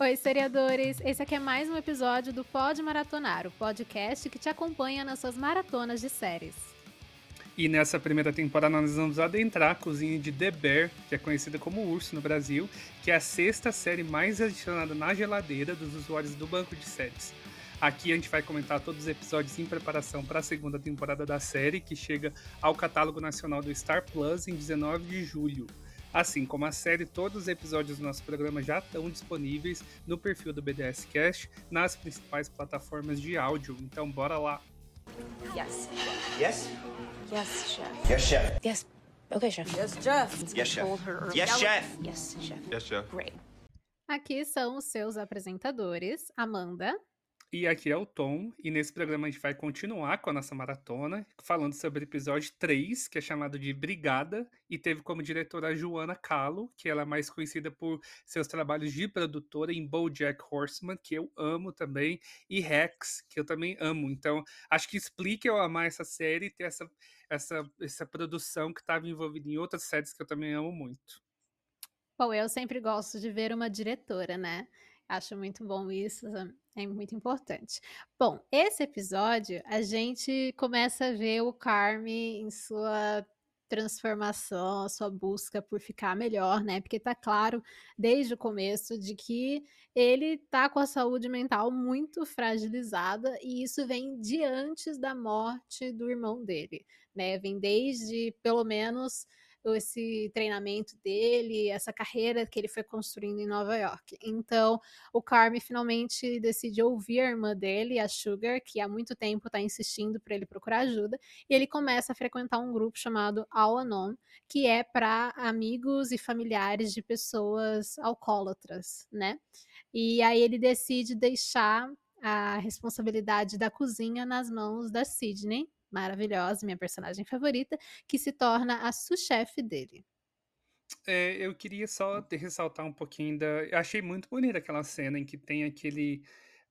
Oi, seriadores! Esse aqui é mais um episódio do Pod Maratonar, o podcast que te acompanha nas suas maratonas de séries. E nessa primeira temporada nós vamos adentrar a cozinha de The Bear, que é conhecida como Urso no Brasil, que é a sexta série mais adicionada na geladeira dos usuários do banco de séries. Aqui a gente vai comentar todos os episódios em preparação para a segunda temporada da série, que chega ao catálogo nacional do Star Plus em 19 de julho. Assim como a série, todos os episódios do nosso programa já estão disponíveis no perfil do BDS Cast nas principais plataformas de áudio. Então bora lá. Yes. Yes? Yes, chef. Yes, chef. Yes. Okay, chef. Yes, Jeff. Yes, chef. Yes, chef. Yes, chef. Yes, chef. Great. Aqui são os seus apresentadores, Amanda. E aqui é o Tom, e nesse programa a gente vai continuar com a nossa maratona, falando sobre o episódio 3, que é chamado de Brigada, e teve como diretora a Joana Calo, que ela é mais conhecida por seus trabalhos de produtora em BoJack Horseman, que eu amo também, e Rex, que eu também amo. Então, acho que explica eu amar essa série e ter essa, essa, essa produção que estava envolvida em outras séries que eu também amo muito. Bom, eu sempre gosto de ver uma diretora, né? Acho muito bom isso, é muito importante. Bom, esse episódio a gente começa a ver o Carme em sua transformação, a sua busca por ficar melhor, né? Porque tá claro desde o começo de que ele tá com a saúde mental muito fragilizada e isso vem de antes da morte do irmão dele, né? Vem desde pelo menos esse treinamento dele, essa carreira que ele foi construindo em Nova York. Então, o Carme finalmente decide ouvir a irmã dele, a Sugar, que há muito tempo está insistindo para ele procurar ajuda, e ele começa a frequentar um grupo chamado Al-Anon, que é para amigos e familiares de pessoas alcoólatras, né? E aí ele decide deixar a responsabilidade da cozinha nas mãos da Sidney, maravilhosa, minha personagem favorita, que se torna a sous-chefe dele. É, eu queria só ressaltar um pouquinho da. Eu achei muito bonita aquela cena em que tem aquele.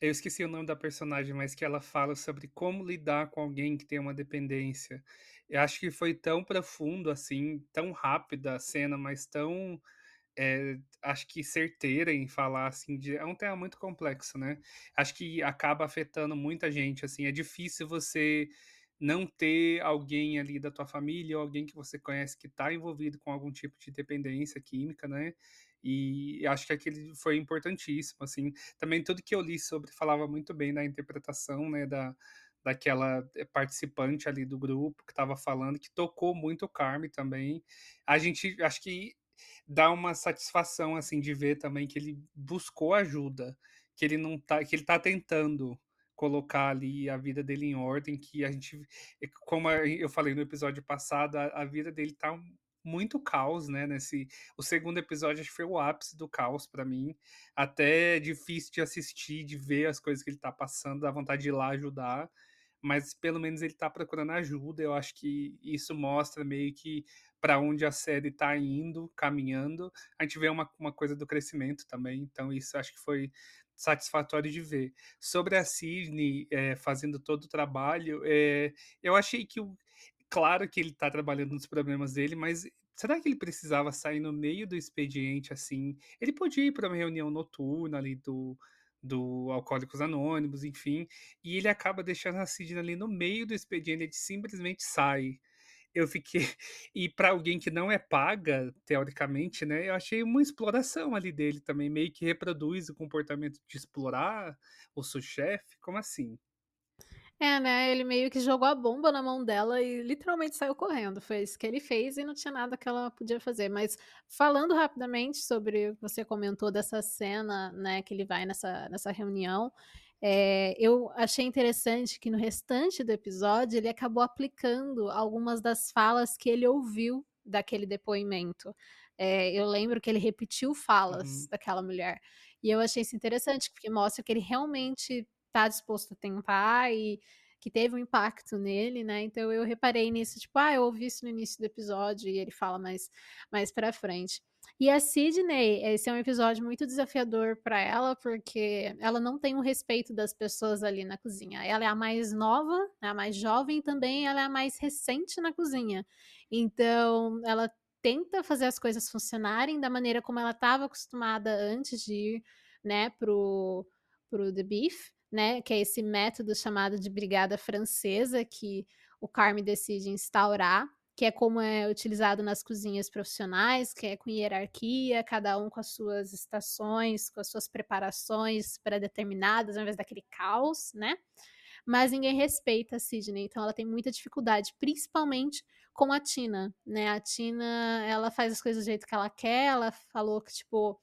Eu esqueci o nome da personagem, mas que ela fala sobre como lidar com alguém que tem uma dependência. Eu acho que foi tão profundo assim, tão rápida a cena, mas tão. É, acho que certeira em falar assim de, é um tema muito complexo, né? Acho que acaba afetando muita gente, assim, é difícil você não ter alguém ali da tua família ou alguém que você conhece que está envolvido com algum tipo de dependência química, né? E acho que aquele foi importantíssimo, assim. Também tudo que eu li sobre falava muito bem da interpretação, né, da, daquela participante ali do grupo que estava falando, que tocou muito o Carme também. A gente, acho que dá uma satisfação, assim, de ver também que ele buscou ajuda, que ele não tá, que ele tá tentando colocar ali a vida dele em ordem, que a gente, como eu falei no episódio passado, a, a vida dele tá muito caos, né? Nesse, o segundo episódio acho que foi o ápice do caos para mim. Até é difícil de assistir, de ver as coisas que ele tá passando, dá vontade de ir lá ajudar. Mas pelo menos ele tá procurando ajuda. Eu acho que isso mostra meio que para onde a série tá indo, caminhando. A gente vê uma, uma coisa do crescimento também. Então, isso acho que foi satisfatório de ver. Sobre a Sidney é, fazendo todo o trabalho, é, eu achei que, o, claro que ele está trabalhando nos problemas dele, mas será que ele precisava sair no meio do expediente assim? Ele podia ir para uma reunião noturna ali do, do Alcoólicos Anônimos, enfim, e ele acaba deixando a Sidney ali no meio do expediente, ele simplesmente sai eu fiquei. E para alguém que não é paga, teoricamente, né? Eu achei uma exploração ali dele também, meio que reproduz o comportamento de explorar o seu chefe. Como assim? É, né? Ele meio que jogou a bomba na mão dela e literalmente saiu correndo. Foi isso que ele fez e não tinha nada que ela podia fazer. Mas falando rapidamente sobre você comentou dessa cena, né? Que ele vai nessa, nessa reunião. É, eu achei interessante que no restante do episódio ele acabou aplicando algumas das falas que ele ouviu daquele depoimento. É, eu lembro que ele repetiu falas Uhum. daquela mulher. E eu achei isso interessante, porque mostra que ele realmente está disposto a tentar e que teve um impacto nele, né? Então eu reparei nisso, tipo, ah, eu ouvi isso no início do episódio e ele fala mais, mais pra frente. E a Sidney, esse é um episódio muito desafiador para ela, porque ela não tem o respeito das pessoas ali na cozinha. Ela é a mais nova, né, a mais jovem também ela é a mais recente na cozinha. Então, ela tenta fazer as coisas funcionarem da maneira como ela estava acostumada antes de ir né, pro, pro The Beef, né, que é esse método chamado de brigada francesa que o Carme decide instaurar, que é como é utilizado nas cozinhas profissionais, que é com hierarquia, cada um com as suas estações, com as suas preparações pré-determinadas, ao invés daquele caos, né? Mas ninguém respeita a Sidney, então ela tem muita dificuldade, principalmente com a Tina, né? A Tina, ela faz as coisas do jeito que ela quer, ela falou que, tipo,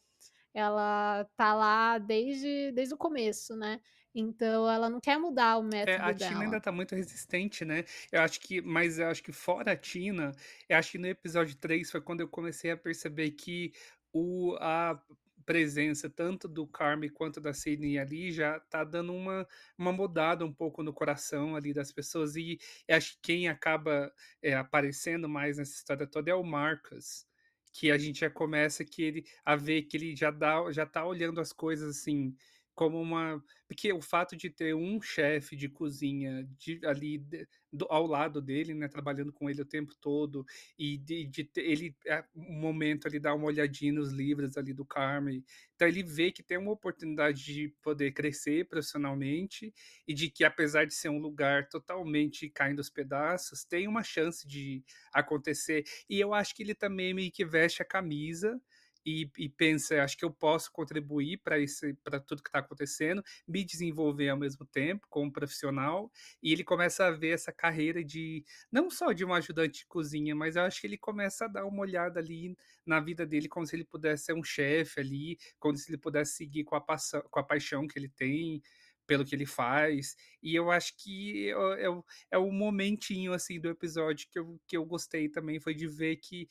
ela tá lá desde, desde o começo, né? Então ela não quer mudar o É, método a Tina ainda dela. tá muito resistente, né? Eu acho que, mas eu acho que fora a Tina, eu acho que no episódio 3 foi quando eu comecei a perceber que o, a presença tanto do Carme quanto da Sidney ali já tá dando uma, uma mudada um pouco no coração ali das pessoas. E eu acho que quem acaba é, aparecendo mais nessa história toda é o Marcus. Que a gente já começa que ele, a ver que ele já, dá, já tá olhando as coisas assim como uma. Porque o fato de ter um chefe de cozinha de, ali de, do, ao lado dele, né, trabalhando com ele o tempo todo, e de, de ter, ele, um momento, ali dá uma olhadinha nos livros ali do Carmen. Então ele vê que tem uma oportunidade de poder crescer profissionalmente e de que, apesar de ser um lugar totalmente caindo aos pedaços, tem uma chance de acontecer. E eu acho que ele também meio que veste a camisa e, e pensa, acho que eu posso contribuir para tudo que está acontecendo, me desenvolver ao mesmo tempo como profissional, e ele começa a ver essa carreira de não só de um ajudante de cozinha, mas eu acho que ele começa a dar uma olhada ali na vida dele como se ele pudesse ser um chefe ali, como se ele pudesse seguir com a, paixão, com a paixão que ele tem pelo que ele faz. E eu acho que é, é, é o momentinho assim do episódio que eu, que eu gostei também, foi de ver que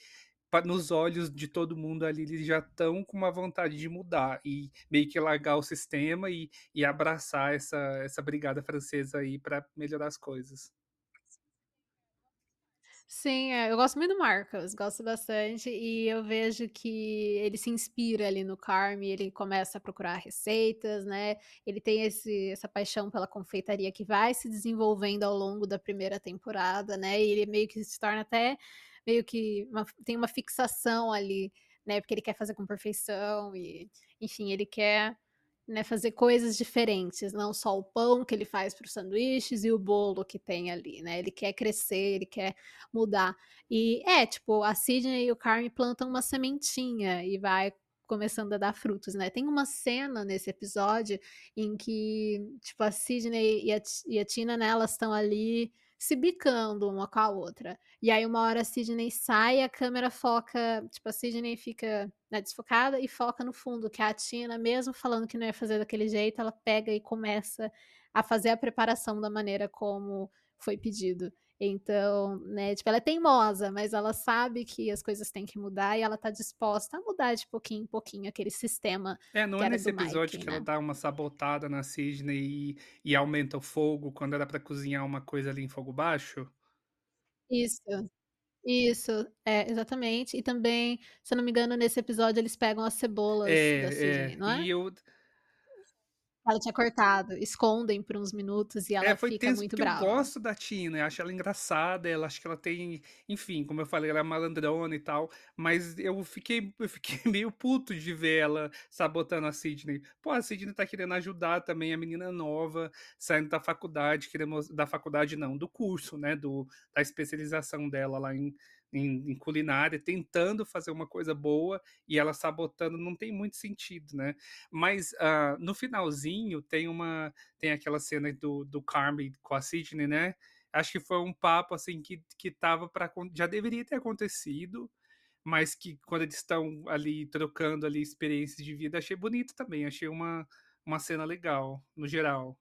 nos olhos de todo mundo ali, eles já estão com uma vontade de mudar e meio que largar o sistema e, e abraçar essa, essa brigada francesa aí para melhorar as coisas. Sim, é, eu gosto muito do Marcos, gosto bastante, e eu vejo que ele se inspira ali no Carme, ele começa a procurar receitas, né? Ele tem esse, essa paixão pela confeitaria que vai se desenvolvendo ao longo da primeira temporada, né? E ele meio que se torna até meio que uma, tem uma fixação ali, né? Porque ele quer fazer com perfeição e, enfim, ele quer né, fazer coisas diferentes, não só o pão que ele faz para os sanduíches e o bolo que tem ali, né? Ele quer crescer, ele quer mudar. E é, tipo, a Sidney e o Carmen plantam uma sementinha e vai começando a dar frutos, né? Tem uma cena nesse episódio em que, tipo, a Sidney e a, e a Tina, né, elas estão ali se bicando uma com a outra. E aí, uma hora a Sidney sai, a câmera foca, tipo, a Sidney fica né, desfocada e foca no fundo, que é a Tina, mesmo falando que não ia fazer daquele jeito, ela pega e começa a fazer a preparação da maneira como foi pedido. Então, né, tipo, ela é teimosa, mas ela sabe que as coisas têm que mudar e ela tá disposta a mudar de pouquinho em pouquinho aquele sistema. É, não é nesse episódio Mike, que né? ela dá uma sabotada na Sidney e, e aumenta o fogo quando era para cozinhar uma coisa ali em fogo baixo? Isso. Isso, é, exatamente. E também, se eu não me engano, nesse episódio eles pegam as cebolas da É, Sidney, é. não é? E eu. Ela tinha cortado, escondem por uns minutos e É, ela foi fica tenso muito porque eu brava. gosto da Tina, eu acho ela engraçada, ela acho que ela tem, enfim, como eu falei, ela é malandrona e tal, mas eu fiquei, eu fiquei meio puto de ver ela sabotando a Sidney. Pô, a Sidney tá querendo ajudar também a menina nova, saindo da faculdade, querendo, da faculdade não, do curso, né, do, da especialização dela lá em, em, em, culinária, tentando fazer uma coisa boa e ela sabotando, não tem muito sentido, né? Mas uh, no finalzinho tem uma tem aquela cena do, do Carmen com a Sidney, né? Acho que foi um papo assim que, que tava para já deveria ter acontecido, mas que quando eles estão ali trocando ali experiências de vida, achei bonito também, achei uma, uma cena legal, no geral.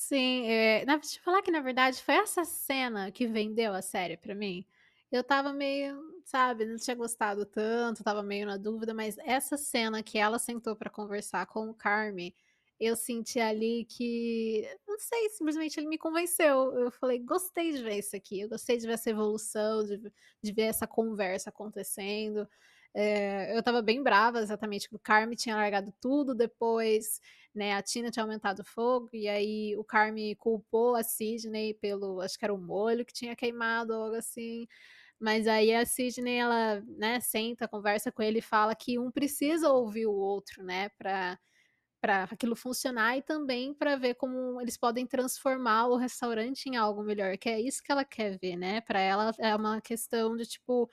Sim, é, na, deixa eu falar que na verdade foi essa cena que vendeu a série para mim. Eu tava meio, sabe, não tinha gostado tanto, tava meio na dúvida, mas essa cena que ela sentou para conversar com o Carmen, eu senti ali que, não sei, simplesmente ele me convenceu. Eu falei, gostei de ver isso aqui, eu gostei de ver essa evolução, de, de ver essa conversa acontecendo. É, eu tava bem brava exatamente, o Carmen tinha largado tudo depois, né? A Tina tinha aumentado o fogo, e aí o Carme culpou a Sidney pelo, acho que era o molho que tinha queimado, algo assim. Mas aí a Sidney, ela, né, senta, conversa com ele e fala que um precisa ouvir o outro, né, para para aquilo funcionar e também para ver como eles podem transformar o restaurante em algo melhor, que é isso que ela quer ver, né? Para ela é uma questão de tipo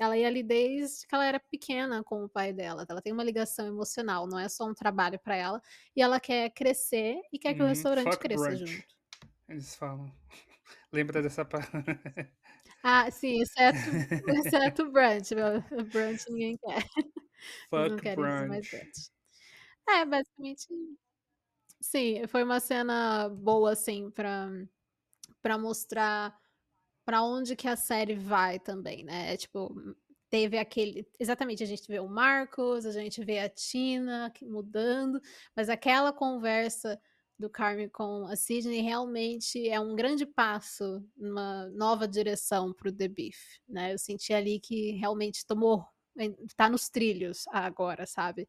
ela ia ali desde que ela era pequena com o pai dela. Ela tem uma ligação emocional, não é só um trabalho para ela. E ela quer crescer e quer que o Uhum. restaurante Fuck cresça brunch. junto. Eles falam. Lembra dessa parte? Ah, sim, exceto, exceto o brunch. O brunch ninguém quer. Não Fuck querem isso mais brunch. brunch. É, basicamente. Sim, foi uma cena boa, assim, pra, pra mostrar pra onde que a série vai também, né? É, tipo, teve aquele. Exatamente, a gente vê o Marcos, a gente vê a Tina mudando, mas aquela conversa do Carmen com a Sidney realmente é um grande passo numa nova direção pro The Beef, né? Eu senti ali que realmente tomou. tá nos trilhos agora, sabe?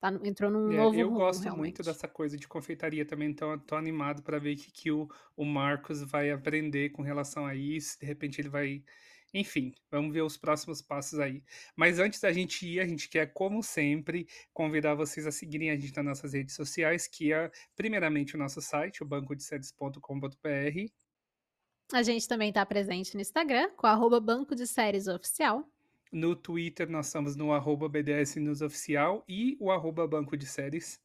Tá, no- entrou num É, novo eu rumo, gosto realmente. muito dessa coisa de confeitaria também, então eu tô animado para ver o que, que o, o Marcos vai aprender com relação a isso. De repente ele vai. Enfim, vamos ver os próximos passos aí. Mas antes da gente ir, a gente quer, como sempre, convidar vocês a seguirem a gente nas nossas redes sociais, que é primeiramente o nosso site, o bancodeséries.com.br. A gente também tá presente no Instagram, com arroba Banco de Séries Oficial. No Twitter, nós estamos no arroba BDS News Oficial e o arroba Banco de Séries.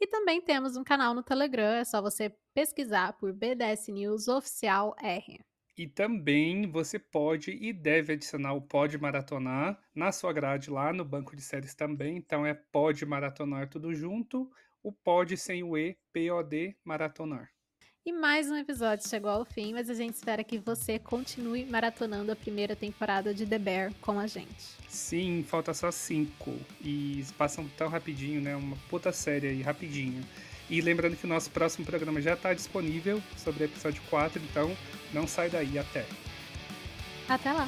E também temos um canal no Telegram, é só você pesquisar por BDS News Oficial R. E também você pode e deve adicionar o Pode Maratonar na sua grade lá no banco de séries também. Então é Pode Maratonar tudo junto, o Pode sem o E, P-O-D Maratonar. E mais um episódio chegou ao fim, mas a gente espera que você continue maratonando a primeira temporada de The Bear com a gente. Sim, falta só cinco. E passam tão rapidinho, né? Uma puta série aí, rapidinho. E lembrando que o nosso próximo programa já está disponível sobre o episódio 4, então não sai daí até. Até lá!